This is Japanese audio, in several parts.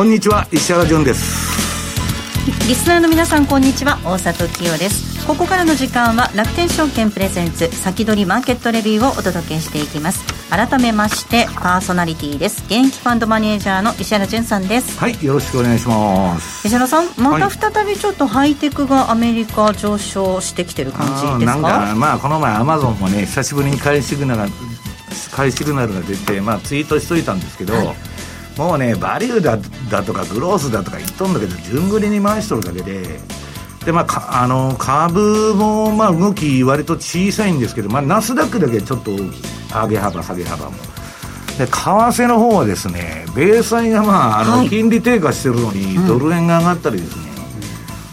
こんにちは石原潤です。リスナーの皆さんこんにちは。大里清です。ここからの時間は楽天証券プレゼンツ先取りマーケットレビューをお届けしていきます。改めましてパーソナリティです。現役ファンドマネージャーの石原潤さんです。はいよろしくお願いします。石原さんまた再びちょっとハイテクがアメリカ上昇してきてる感じですか？なんかまあこの前アマゾンもね久しぶりに買いシグナル買いシグナルが出てまあツイートしといたんですけど、はいもうねバリューだだとかグロースだとか言っとんだけど順繰りに回しとるだけで。でまあ、あの株もまあ動き割と小さいんですけど、まあ、ナスダックだけちょっと大きい。上げ幅下げ幅も。で為替の方はですね米債がまああの、金利低下してるのにドル円が上がったりですね、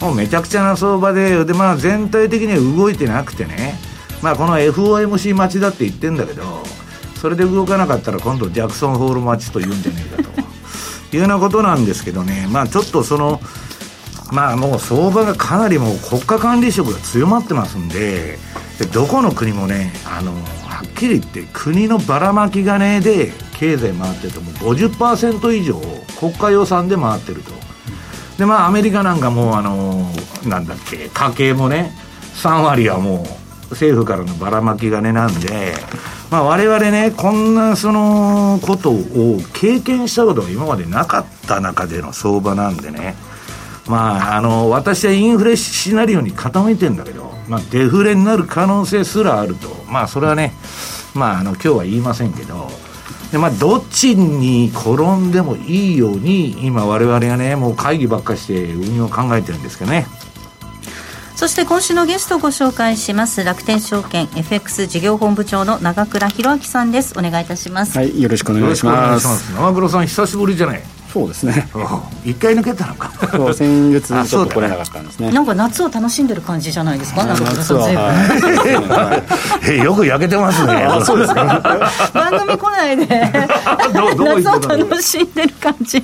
うん、もうめちゃくちゃな相場でで、まあ、全体的には動いてなくてね、まあ、この FOMC 待ちだって言ってんだけどそれで動かなかったら今度ジャクソンホール待ちと言うんじゃねえかというようなことなんですけどね。まあちょっとそのまあもう相場がかなりもう国家管理色が強まってますんででどこの国もねあのはっきり言って国のばらまき金で経済回ってるとも50%以上国家予算で回ってると。でまあアメリカなんかもうあのなんだっけ家計もね3割はもう政府からのばらまき金なんでまあ我々ねこんなそのことを経験したことが今までなかった中での相場なんでねまあ、あの私はインフレシナリオに傾いてるんだけど、まあ、デフレになる可能性すらあると、まあ、それはね、まあ、あの今日は言いませんけど、でまあ、どっちに転んでもいいように、今、われわれがね、もう会議ばっかして運用を考えてるんですけどね。そして今週のゲストをご紹介します楽天証券 FX 事業本部長の長倉弘明さんです。お願いいたします。はいよろしくお願いします。長倉さん久しぶりじゃないそうですね。一回抜けたのか。そう先月ちょっと来れなかったんですね。なんか夏を楽しんでる感じじゃないですか？夏は、はい、よく焼けてますね。そうですか。番組来ないで。夏を楽しんでる感じ。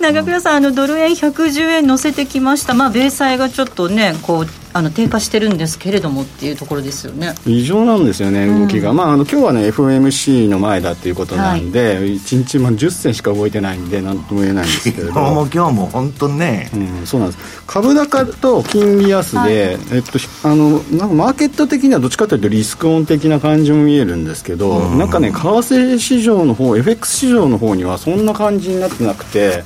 長倉さんあのドル円110円乗せてきました。まあ米債がちょっとねこうあの低下してるんですけれどもっていうところですよね。異常なんですよね、動きが、うん、まあ、あの今日はね、FOMC の前だということなんで、はい、1日まあ10銭しか動いてないんで、なんとも言えないんですけれど。も、も今日も本当ね、うん、そうなんです、株高と金利安で、はい、えっと、あのなんかマーケット的にはどっちかというと、リスクオン的な感じも見えるんですけど、うん、なんかね、為替市場の方 FX 市場の方にはそんな感じになってなくて。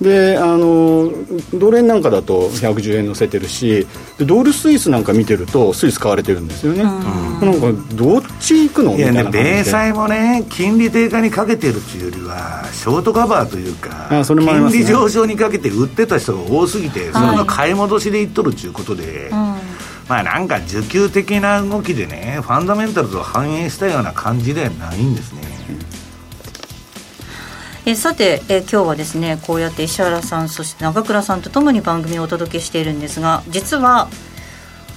であのドル円なんかだと110円乗せてるしでドルスイスなんか見てるとスイス買われてるんですよね、うん、なんかどっち行くの？いやね米債もね金利低下にかけてるっていうよりはショートカバーというかあそれもあります、ね、金利上昇にかけて売ってた人が多すぎてそれが買い戻しでいっとるっていうことで、はい、まあなんか需給的な動きでねファンダメンタルズを反映したような感じではないんですね、えさて、え今日はですねこうやって石原さんそして長倉さんとともに番組をお届けしているんですが実は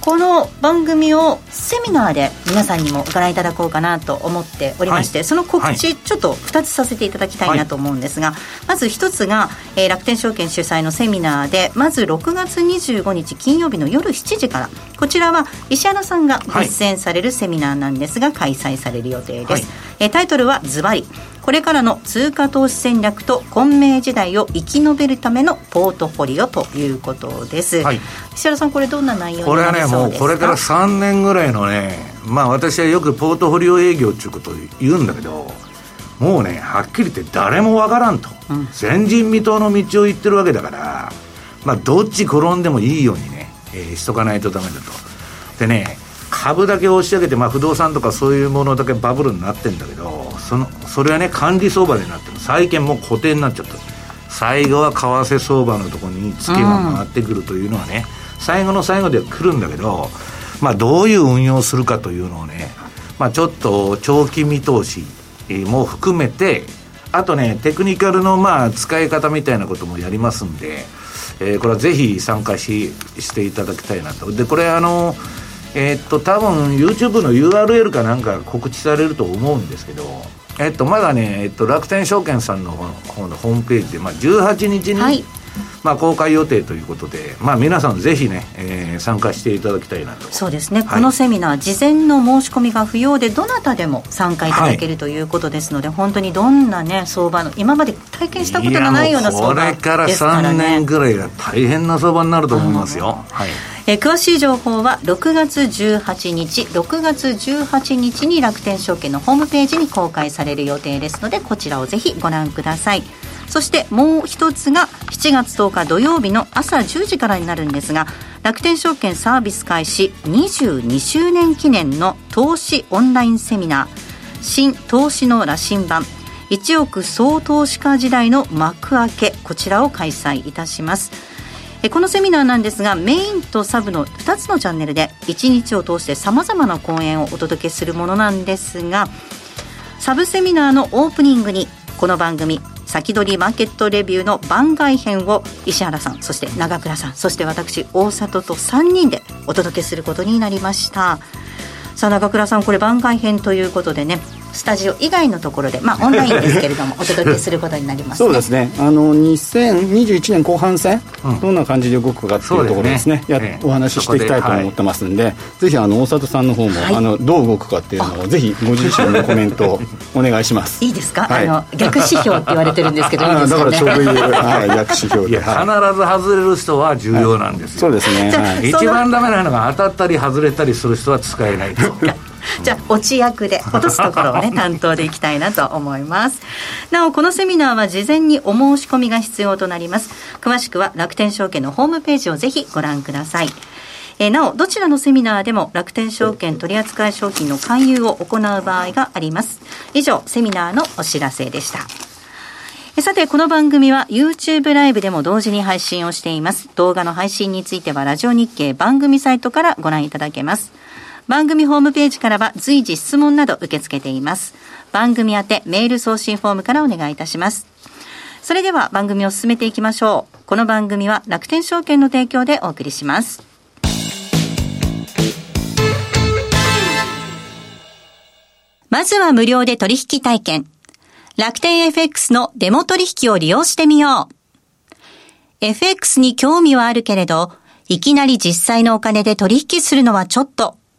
この番組をセミナーで皆さんにもご覧いただこうかなと思っておりまして、はい、その告知、ちょっと2つさせていただきたいなと思うんですが、はい、まず1つが、えー、楽天証券主催のセミナーでまず6月25日金曜日の夜7時からこちらは石原さんが実践されるセミナーなんですが、開催される予定です、はい、えー、タイトルはズバリこれからの通貨投資戦略と混迷時代を生き延びるためのポートフォリオということです、はい、石原さんこれどんな内容これはねもうこれから3年ぐらいのねまあ私はよくポートフォリオ営業っていうことを言うんだけどもうねはっきり言って誰もわからんと、うん、前人未到の道を行ってるわけだからまあどっち転んでもいいようにね、えー、しとかないとダメだと。でね株だけ押し上げて、まあ、不動産とかそういうものだけバブルになってんだけどそのそれはね管理相場になってる。債券も固定になっちゃった。最後は為替相場のところにツケが回ってくるというのはね、うん、最後の最後では来るんだけど、まあ、どういう運用するかというのをね、まあ、ちょっと長期見通しも含めてあとねテクニカルのまあ使い方みたいなこともやりますんで、えー、これはぜひ参加ししていただきたいなと。でこれあのえー、っと多分 YouTube の URL かなんか告知されると思うんですけどえっとまだね、えっと、楽天証券さんの方のホームページで、まあ、18日に、はい、まあ、公開予定ということで、まあ、皆さんぜひね、えー、参加していただきたいなと。そうですね、はい、このセミナー事前の申し込みが不要でどなたでも参加いただけるということですので、はい、本当にどんなね相場の今まで体験したことがないような相場。ですから、ね、これから3年ぐらいが大変な相場になると思いますよ、はい。えー、詳しい情報は6月18日6月18日に楽天証券のホームページに公開される予定ですのでこちらをぜひご覧ください。そしてもう一つが7月10日土曜日の朝10時からになるんですが楽天証券サービス開始22周年記念の投資オンラインセミナー新投資の羅針盤1億総投資家時代の幕開けこちらを開催いたします。このセミナーなんですがメインとサブの2つのチャンネルで1日を通してさまざまな講演をお届けするものなんですがサブセミナーのオープニングにこの番組先取りマーケットレビューの番外編を石原さんそして長倉さんそして私大里と3人でお届けすることになりました。さあ長倉さんこれ番外編ということでねスタジオ以外のところで、まあ、オンラインですけれども お届けすることになります、ね、そうですね。あの2021年後半戦、うん、どんな感じで動くかっていうところですね、ね、や、えお話ししていきたいと思ってますんで、はい、ぜひあの大里さんの方も、はい、あのどう動くかっていうのをぜひご自身のコメントを お願いします。いいですか、はい、あの逆指標って言われてるんですけど いいですか、ね、だからちょうどいい、はい、逆指標で必ず外れる人は重要なんですよ、そうですね、はい、一番ダメなのが当たったり外れたりする人は使えないと じゃあ落ち役で落とすところをね担当でいきたいなと思いますなおこのセミナーは事前にお申し込みが必要となります詳しくは楽天証券のホームページをぜひご覧くださいえなお、どちらのセミナーでも楽天証券取扱商品の勧誘を行う場合があります。以上、セミナーのお知らせでした。さて、この番組は YouTube ライブでも同時に配信をしています。動画の配信についてはラジオ日経番組サイトからご覧いただけます。番組ホームページからは随時質問など受け付けています。番組宛てメール送信フォームからお願いいたします。それでは番組を進めていきましょう。この番組は楽天証券の提供でお送りします。まずは無料で取引体験。楽天 FX のデモ取引を利用してみよう。FX に興味はあるけれど、いきなり実際のお金で取引するのはちょっと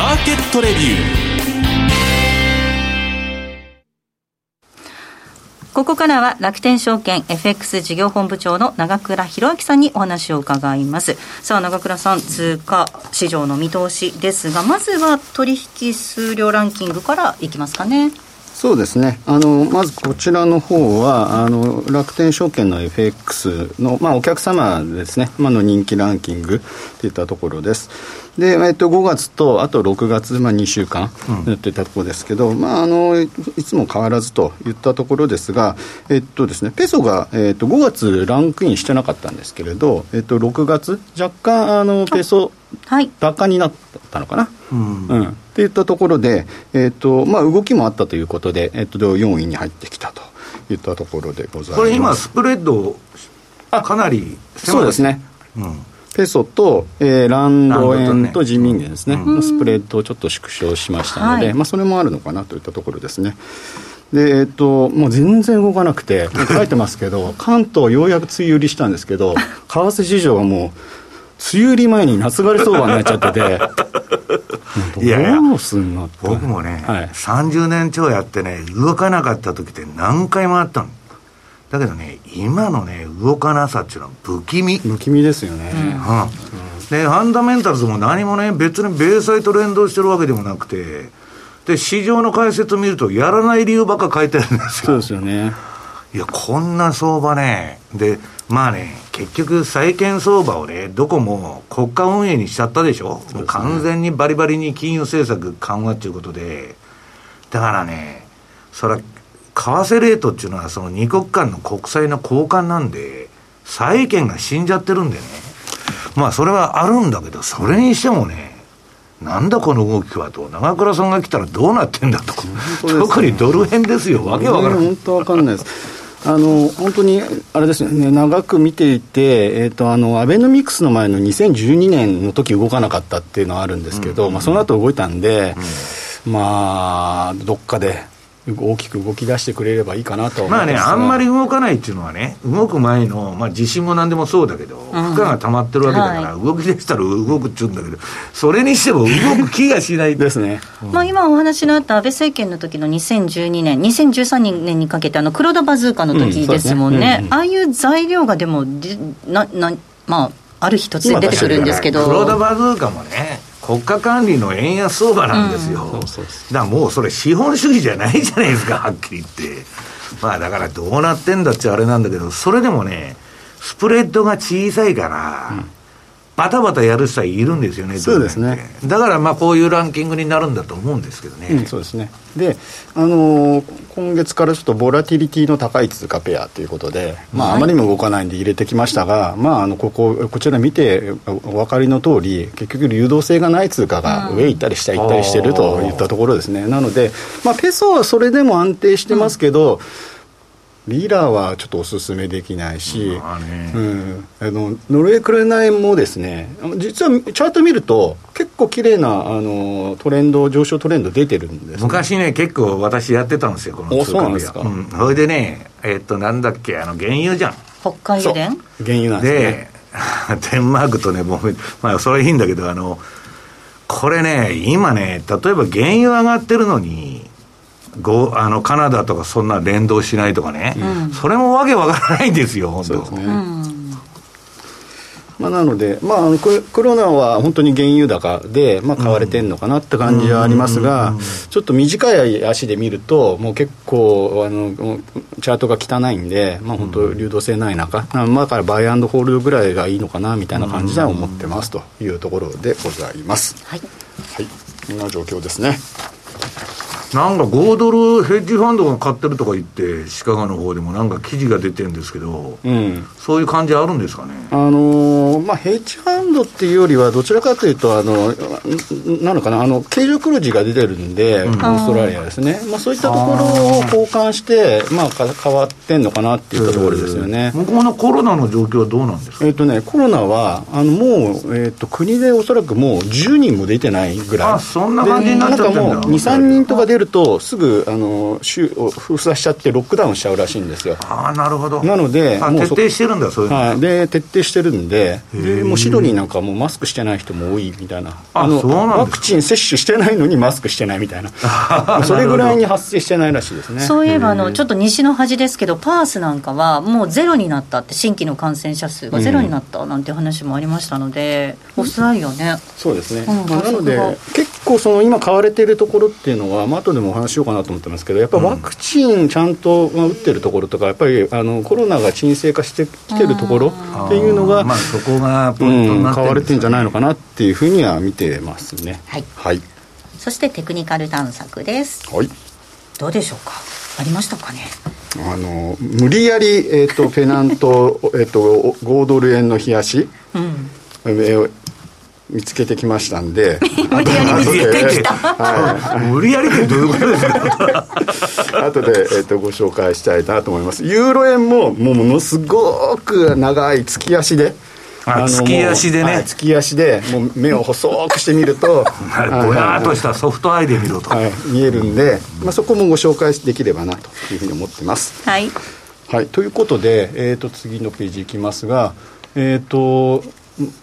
マーケットレビュー。ここからは楽天証券 FX 事業本部長の長倉弘明さんにお話を伺います。さあ長倉さん通貨市場の見通しですがまずは取引数量ランキングからいきますかね。そうですね。あのまずこちらの方はあの楽天証券の FX の、まあ、お客様ですね、まあ、の人気ランキングといったところです。で、えっと、5月とあと6月、まあ、2週間やっていたところですけど、うん、まあ、あのいつも変わらずといったところですが、えっとですね、ペソが、えっと、5月ランクインしてなかったんですけれど、えっと、6月若干あのペソ高になったのかな、うん、うん、っていったところで、えっとまあ、動きもあったということで、えっと、4位に入ってきたと。いったところでございます。これ今スプレッドかなりそうですね、うん、ペソと、えー、ランド円と人民元ですね、のスプレッドをちょっと縮小しましたので、はい。まあ、それもあるのかなといったところですね。でえっと、もう全然動かなくて、書いてますけど、関東、ようやく梅雨入りしたんですけど、為替市場がもう、梅雨入り前に夏枯れ相場になっちゃってて、いやどうすんのって僕もね、はい、30年超やってね、動かなかった時って何回もあったの。だけどね、今のね、動かなさっていうのは不気味。不気味ですよね。うん、で、ファンダメンタルズも何もね、別に米債と連動してるわけでもなくて、で、市場の解説を見ると、やらない理由ばっか書いてあるんですよ。そうですよね。いや、こんな相場ね、で、まあね、結局、債券相場をね、どこも国家運営にしちゃったでしょ、もう完全にバリバリに金融政策緩和っていうことで、だからね、それは、為替レートっていうのは、その二国間の国債の交換なんで、債券が死んじゃってるんでね、まあ、それはあるんだけど、それにしてもね、なんだこの動きはと、長倉さんが来たらどうなってんだと、ね。特にドル円ですよ、わけわからない。本当わかんないです。あの本当にあれですよね、長く見ていて、えー、とあのアベノミクスの前の2012年の時動かなかったっていうのはあるんですけど、まあ、その後動いたんで、まあ、どっかで大きく動き出してくれればいいかなとまあね、あんまり動かないっていうのはね、動く前の、まあ、地震もなんでもそうだけど、負荷が溜まってるわけだから、動き出したら動くっちゅうんだけど、それにしても動く気がしない。ですね。まあ、今お話のあった安倍政権の時の2012年、2013年にかけて、あの黒田バズーカの時ですもんね、うんそうですね。うんうん。ああいう材料がでもでなな、まあ、ある日突然出てくるんですけど、黒田バズーカもね、国家管理の円安相場なんですよ。そうそうですだからもうそれ資本主義じゃないじゃないですか、はっきり言って。まあだからどうなってんだっちゃあれなんだけど、それでもね、スプレッドが小さいから、バタバタやる人はいるんですよね、そうですねだからまあこういうランキングになるんだと思うんですけどね。うん、そうですね。で、あのー今月からちょっとボラティリティの高い通貨ペアということで、まあ、あまりにも動かないんで入れてきましたが、まあ、あの、ここ、こちら見てお分かりの通り、結局流動性がない通貨が上行ったり下行ったりしてるといったところですね。なので、まあ、ペソはそれでも安定してますけど、リラはちょっとおすすめできないし、まあね。うん、あのノルウェークレナ円もですね実はチャート見ると結構綺麗なあのトレンド上昇トレンド出てるんです、ね、昔ね、結構私やってたんですよ、このお通貨ペア。そうなんですか。うん。それでね、えっと、なんだっけ、あの、原油じゃん。北海油田原油なんですでね、デンマークとね、もう、まあ、それいいんだけど、あの、これね、今ね、例えば原油上がってるのに、ごあのカナダとかそんな連動しないとかね、それもわけわからないんですよ、本当。そうですね、まあ、なので、まあ、あのココロナは本当に原油高で、まあ、買われてるのかなって感じはありますが、ちょっと短い足で見ると、もう結構あの、チャートが汚いんで、まあ、本当、流動性ない中、まあ、だからバイアンドホールドぐらいがいいのかなみたいな感じでは思ってますというところでございます。はい。はい、こんな状況ですね。なんか5ドルヘッジファンドが買ってるとか言って、シカゴの方でもなんか記事が出てるんですけど、うんそういう感じあるんですかね？あのーまあ、ヘッジファンドっていうよりは、どちらかというと、あのんなのかな、あの経常黒字が出てるんで、オーストラリアですね、まあ、そういったところを交換して、まあ、か変わってんのかなっていったところですよね。向こうのコロナの状況はどうなんですか？えっとね、コロナはあのもう、えっと国でおそらくもう10人も出てないぐらい、あそんな感じになっちゃってんだ。でなんかもう2、3人とか出ると、すぐあの州を封鎖しちゃって、ロックダウンしちゃうらしいんですよ。ああ、なるほど。なのでもうそ底してるんだ、そういうの。はい、で徹底してるんでで、もうシドニーなんかはもうマスクしてない人も多いみたいな、あのワクチン接種してないのにマスクしてないみたいな、それぐらいに発生してないらしいですね。そういえばあのちょっと西の端ですけどパースなんかはもうゼロになったって新規の感染者数がゼロになったなんて話もありましたので、オーストラリアね。そうですね、うんまあ、なので結構その今買われているところっていうのは、まあ後でもお話しようかなと思ってますけどやっぱりワクチンちゃんとまあ打ってるところとかやっぱりあのコロナが沈静化してきてるところっていうのが、まあ、そこがポうん、イントに買われてんじゃないのかな。なっていうふうには見てますね。はい。はい、そしてテクニカル探索です。はい。どうでしょうか？ありましたかね？あの無理やり、えー、と ペナント、えー、と5ドル円の冷やし、うん。えー見つけてきましたんで。無理やり見つけてきた、はい、無理やりってどういうことですか？後で、えーと、ご紹介したいなと思います。ユーロ円ももうものすごく長い月足であ月足でね、はい、月足でもう目を細くしてみると ぼやっとしたソフトアイで見ると、はい、見えるんで、まあ、そこもご紹介できればなというふうに思ってます。はい、はい、ということで、えーと、次のページいきますがえっ、ー、と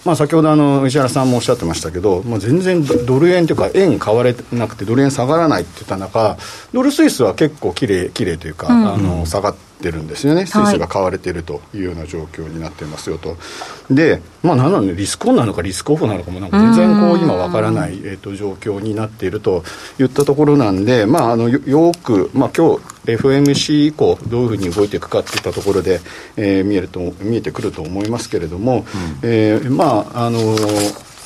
まあ、先ほどあの石原さんもおっしゃってましたけど、まあ、全然ドル円というか円買われなくてドル円下がらないって言った中ドルスイスは結構きれいきれいというか、うん、あの下がってるんですよね。スイスが買われているというような状況になってますよと。でまあ何なのリスクオンなのかリスクオフなのかもなんか全然こう今わからない、えー、と状況になっているといったところなんでまああのよくまあ今日 FMC 以降どういうふうに動いていくかっていったところで、えー、見えると見えてくると思いますけれども、うん、えー、まああの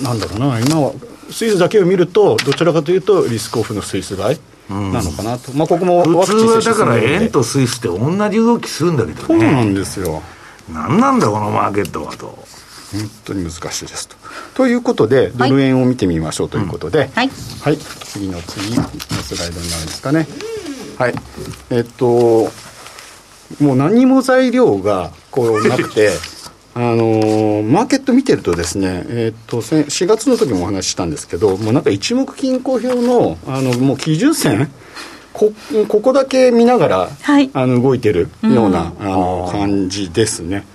なんだろうな今はスイスだけを見るとどちらかというとリスクオフのスイス買いなのかなと、うん、まあ、ここも普通はだから円とスイスって同じ動きするんだけどね。そうなんですよ。何なんだこのマーケットはと。本当に難しいですと。ということで、ドル円を見てみましょうということで、はい、はい、はい、次の次のスライドになるんですかね。はい。えっと、もう何も材料がこうなくて、あのー、マーケット見てるとですね、えっと4月の時もお話ししたんですけど、もうなんか一目均衡表のあのもう基準線こここだけ見ながら、はい、あの動いてるような、うん、あの感じですね。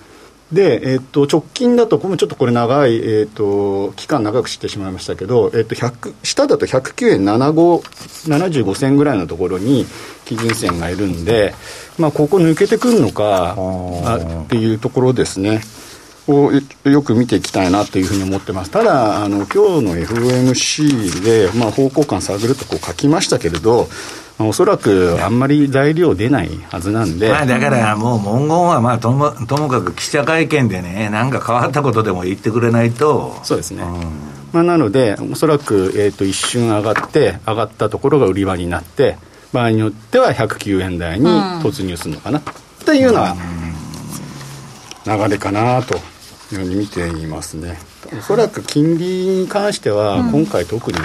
で、えー、と直近だと、これちょっとこれ長い、えー、と期間長くしてしまいましたけど、えー、と下だと109円75 75銭ぐらいのところに基準線がいるんで、まあ、ここ抜けてくるのかあっていうところですね。をよく見ていきたいなというふうに思ってます。ただ、あの、今日の FOMC で、まあ、方向感探るとこう書きましたけれど、おそらくあんまり材料出ないはずなんで、まあ、だからもう文言はまあともともかく記者会見でね、なんか変わったことでも言ってくれないと、そうですね、うん、まあ、なので、おそらく、えー、と一瞬上がって、上がったところが売り場になって、場合によっては109円台に突入するのかな、というような流れかなというに見ていますね。おそらく金利に関しては、今回特に、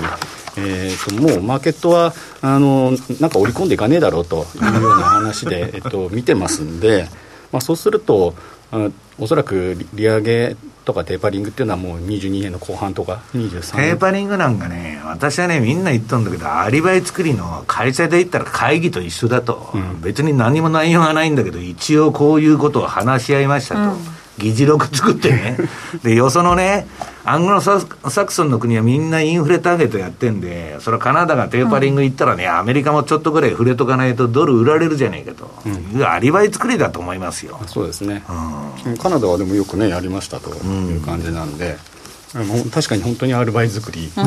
えーと、もうマーケットはあのなんか織り込んでいかねえだろうというような話で、えっと、見てますんで、まあ、そうするとあおそらく利上げとかテーパリングっていうのはもう22年の後半とか23年テーパリングなんかね私はねみんな言ったんだけどアリバイ作りの会社で言ったら会議と一緒だと、うん、別に何も内容がないんだけど一応こういうことを話し合いましたと。うん議事録作ってね、で、よそのね、アングロサクソンの国はみんなインフレターゲットやってんで、それはカナダがテーパリング行ったらね、アメリカもちょっとぐらい触れとかないとドル売られるじゃねえかと、うん、アリバイ作りだと思いますよ。そうですね、うん、カナダはでもよくね、やりましたという感じなんで。うん、確かに本当にアルバイ作り、うん、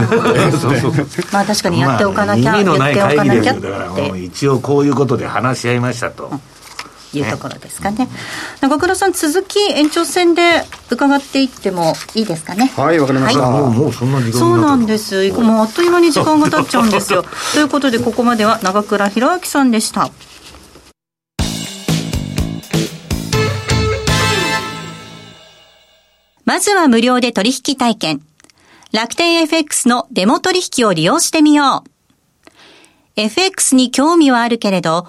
まあ確かにやっておかなきゃ、まあ、意味のない会議ですよ。だからもう一応こういうことで話し合いましたと、いうところですかね。中倉さん、続き延長戦で伺っていってもいいですかね？はい、わかりました。はい、もう、もうそんな時間そうなんです。もうあっという間に時間が経っちゃうんですよ。ということで、ここまでは長倉弘明さんでした。まずは無料で取引体験。楽天 FX のデモ取引を利用してみよう。FX に興味はあるけれど、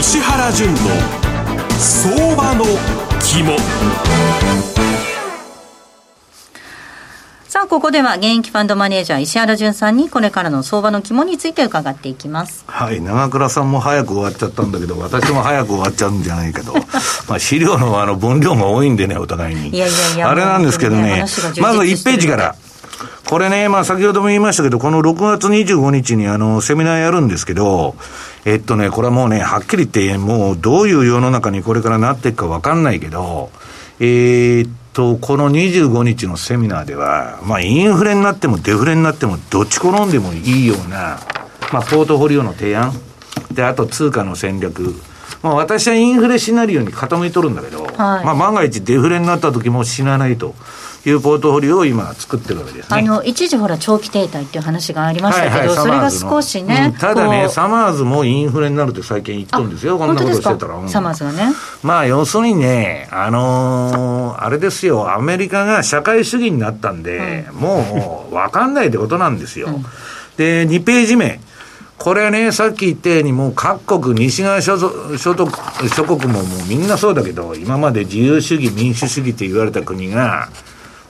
石原淳の相場の肝さあ、ここでは現役ファンドマネージャー石原淳さんにこれからの相場の肝について伺っていきます。はい、長倉さんも早く終わっちゃったんだけど、私も早く終わっちゃうんじゃないけど、まあ資料のあの分量が多いんでね、お互いに。いやいやいやあれなんですけどねね、まず1話が充実してるページから。これね、まあ先ほども言いましたけど、この6月25日にあの、セミナーやるんですけど、えっとね、これはもうね、はっきり言って、もうどういう世の中にこれからなっていくかわかんないけど、えーっと、この25日のセミナーでは、まあインフレになってもデフレになっても、どっち転んでもいいような、まあポートフォリオの提案、で、あと通貨の戦略、まあ私はインフレシナリオに傾いとるんだけど、まあ万が一デフレになった時も死なないというポートフォリオを今作ってるわけですね。あの、一時ほら、長期停滞っていう話がありましたけど、はいはいそれが少しね、うんただね、サマーズもインフレになるって最近言っとるんですよ、こんなことしてたら。うんサマーズがね。まあ、要するにね、あのーあれですよ、アメリカが社会主義になったんで、もう分かんないってことなんですよ。で、2ページ目。これね、さっき言ったように、もう各国、西側諸族諸国諸国ももうみんなそうだけど、今まで自由主義、民主主義って言われた国が、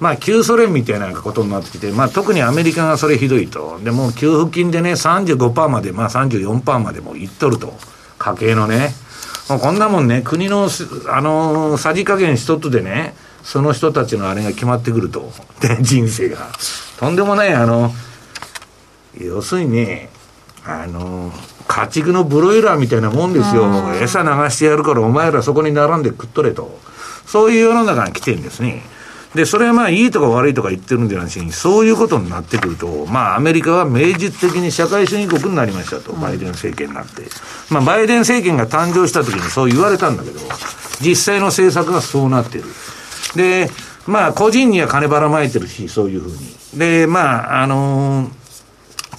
まあ、旧ソ連みたいなことになってきて、まあ、特にアメリカがそれひどいと。で、もう給付金でね、35%まで、まあ34%までもういっとると。家計のね。もうこんなもんね、国のす、あのーさじ加減一つでね、その人たちのあれが決まってくると。で、人生が。とんでもない、あの、要するにね、あの、家畜のブロイラーみたいなもんですよ。餌流してやるからお前らそこに並んで食っとれと。そういう世の中が来てるんですね。で、それはまあいいとか悪いとか言ってるんじゃなしに、そういうことになってくると、まあアメリカは明実的に社会主義国になりましたと、バイデン政権になって。まあバイデン政権が誕生した時にそう言われたんだけど、実際の政策がそうなってる。で、まあ個人には金ばらまいてるし、そういうふうに。で、まあ、あのー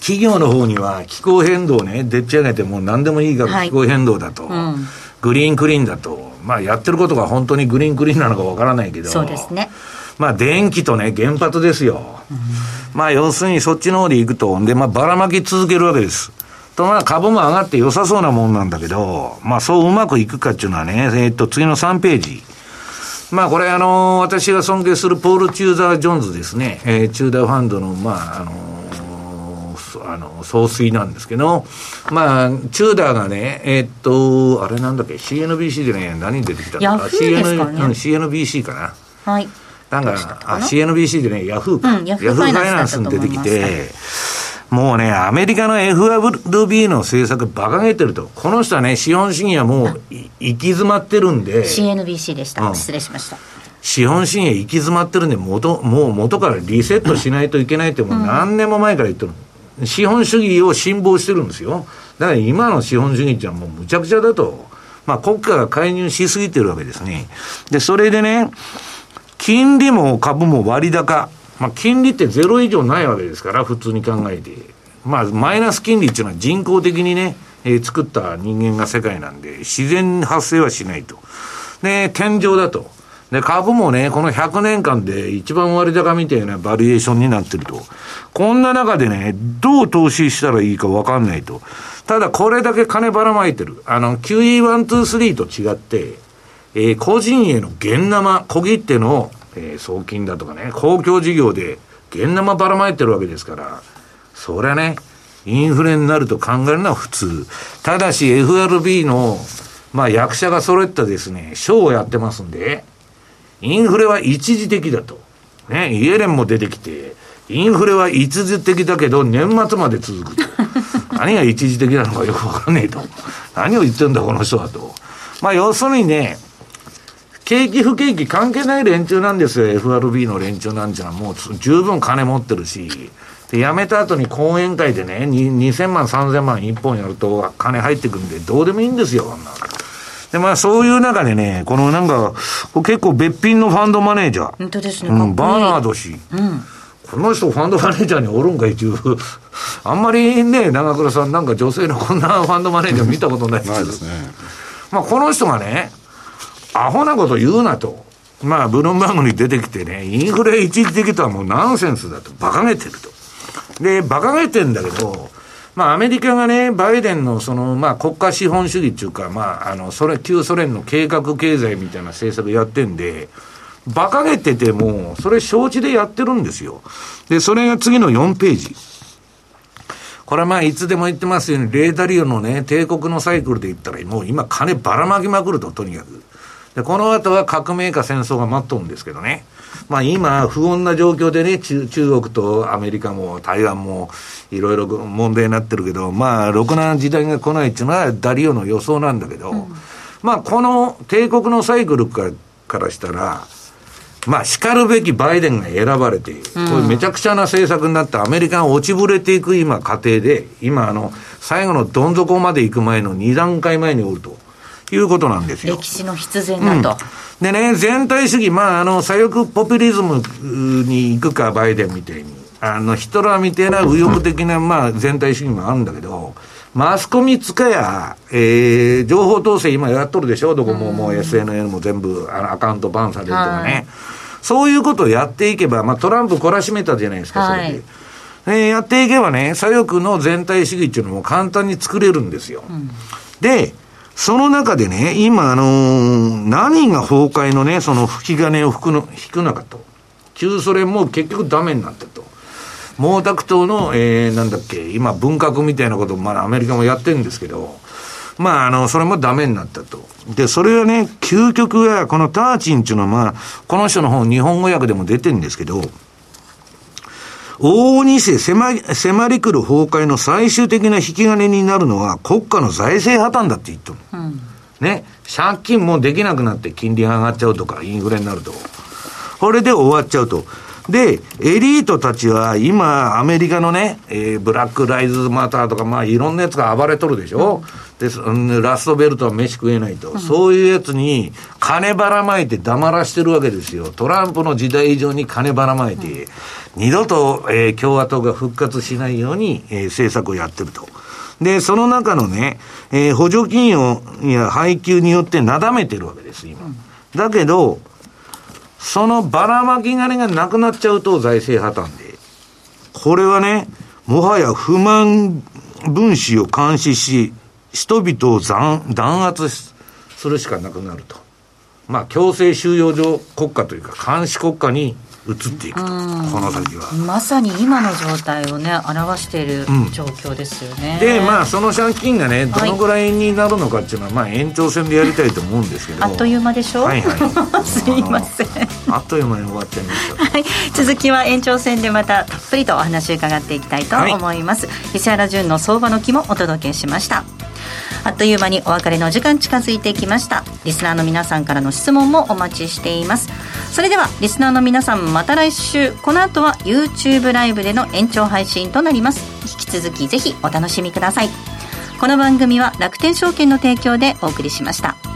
企業の方には気候変動ね、でっち上げてもう何でもいいからはい気候変動だと、んグリーンクリーンだと、まあやってることが本当にグリーンクリーンなのかわからないけど、そうですね。まあ電気とね、原発ですよ。まあ要するにそっちの方で行くと、で、まあばらまき続けるわけです。とまあ株も上がって良さそうなもんなんだけど、まあそううまくいくかっていうのはね、えっと次の3ページ。まあこれあの私が尊敬するポール・チューザー・ジョーンズですね、えーチューダーファンドの、まああのそあの総帥なんですけど、まあ、チューダーがね、えーっと、あれなんだっけ、CNBC でね、何出てきたヤフーですかね CN うん CNBC かな。はい。なんか、あ、CNBC でね、ヤフーか。うんヤフーファイナンスに出てきて、もうね、アメリカの FRB の政策馬鹿げてると。この人はね、資本主義はもうい行き詰まってるんで、CNBC でした。うん失礼しました。資本主義は行き詰まってるんで、元、もう元からリセットしないといけないってもう何年も前から言ってる。資本主義を辛抱してるんですよ。だから今の資本主義ってのはもうむちゃくちゃだと。まあ国家が介入しすぎてるわけですね。で、それでね、金利も株も割高。まあ金利ってゼロ以上ないわけですから、普通に考えて。まあマイナス金利っていうのは人工的にね、えー作った人間が世界なんで、自然発生はしないと。で、天井だと。で、株もね、この100年間で一番割高みたいなバリエーションになってると。こんな中でね、どう投資したらいいかわかんないと。ただこれだけ金ばらまいてる。あの、QE123 と違って、えー個人への現生、小切手の、えー送金だとかね、公共事業で現生ばらまいてるわけですから、そりゃね、インフレになると考えるのは普通。ただし FRB の、まあ役者が揃ったですね、ショーをやってますんで、インフレは一時的だと。ね、イエレンも出てきて、インフレは一時的だけど年末まで続くと。何が一時的なのかよくわかんねえと。何を言ってんだこの人はと。まあ要するにね、景気不景気関係ない連中なんですよ。FRB の連中なんていうのはもう十分金持ってるし。で、辞めた後に講演会でね、に2000万、3000万一本やると金入ってくるんで、どうでもいいんですよ、こんなので、まあそういう中でね、このなんか、結構別品のファンドマネージャー。本当ですね、うん、バーナード氏。うんこの人ファンドマネージャーにおるんか一応。あんまりね、長倉さんなんか女性のこんなファンドマネージャー見たことないですけど。ないですねまあこの人がね、アホなこと言うなと。まあ、ブルームバーグに出てきてね、インフレ一時的とはもうナンセンスだと、馬鹿げてると。で、馬鹿げてんだけど、まあ、アメリカがね、バイデンのその、まあ、国家資本主義っていうか、まあ、あの、それ、旧ソ連の計画経済みたいな政策やってんで、馬鹿げてても、それ承知でやってるんですよ。で、それが次の4ページ。これはまあ、いつでも言ってますように、レーダリオのね、帝国のサイクルで言ったら、もう今金ばらまきまくると、とにかく。で、この後は革命か戦争が待っとるんですけどね。まあ今、不穏な状況でね、中中国とアメリカも台湾もいろいろ問題になってるけど、まあ、ろくな時代が来ないっていうのはダリオの予想なんだけど、まあこの帝国のサイクルからからしたら、まあ、叱るべきバイデンが選ばれて、これめちゃくちゃな政策になって、アメリカが落ちぶれていく今、過程で、今、あの、最後のどん底まで行く前の2段階前におるということなんですよ。歴史の必然だと、でね、全体主義、まあ、あの、左翼ポピュリズムに行くか、バイデンみたいに。あの、ヒトラーみたいな右翼的な、まあ、全体主義もあるんだけど、マスコミつかや、えー、情報統制今やっとるでしょ？どこももう CNN も全部あのアカウントバンされるとかね。そういうことをやっていけば、まあトランプ懲らしめたじゃないですか、それで。はいえーやっていけばね、左翼の全体主義っていうのも簡単に作れるんですよ。で、その中でね、今、あのー何が崩壊のね、その吹き金を吹くの、引くのかと。旧ソ連も結局ダメになってると。毛沢東の、えー、なんだっけ、今文革みたいなことを、まあアメリカもやってるんですけど、まあ、あの、それもダメになったと。で、それはね、究極は、このターチンっていうのは、まあ、この人の本、日本語訳でも出てるんですけど、往々にして迫り、迫り来る崩壊の最終的な引き金になるのは国家の財政破綻だって言ってる。ね。借金もできなくなって金利が上がっちゃうとか、インフレになると。これで終わっちゃうと。で、エリートたちは今、アメリカのね、えーブラック・ライズ・マターとか、まあ、いろんなやつが暴れとるでしょ、うんラストベルトは飯食えないと。そういうやつに、金ばらまいて黙らしてるわけですよ。トランプの時代以上に金ばらまいて、二度と、えー共和党が復活しないように、えー政策をやってると。で、その中のね、えー補助金を、いや、配給によってなだめてるわけです、今。だけど、そのばらまき金がなくなっちゃうと財政破綻で。これはね、もはや不満分子を監視し、人々を弾圧するしかなくなると。まあ、強制収容所国家というか、監視国家に移っていくと。この先は。まさに今の状態をね表しているうん状況ですよね、で、まあ、その借金がね、どのぐらいになるのかっていうのは、まあ、延長戦でやりたいと思うんですけど。あっという間でしょ、はいはい。すいませんあっという間に終わっちゃいました。はい、続きは延長戦でまたたっぷりとお話を伺っていきたいと思います、石原潤の相場の木もお届けしましたあっという間にお別れの時間近づいてきました。リスナーの皆さんからの質問もお待ちしています。それではリスナーの皆さんまた来週。この後は YouTube ライブでの延長配信となります。引き続きぜひお楽しみください。この番組は楽天証券の提供でお送りしました。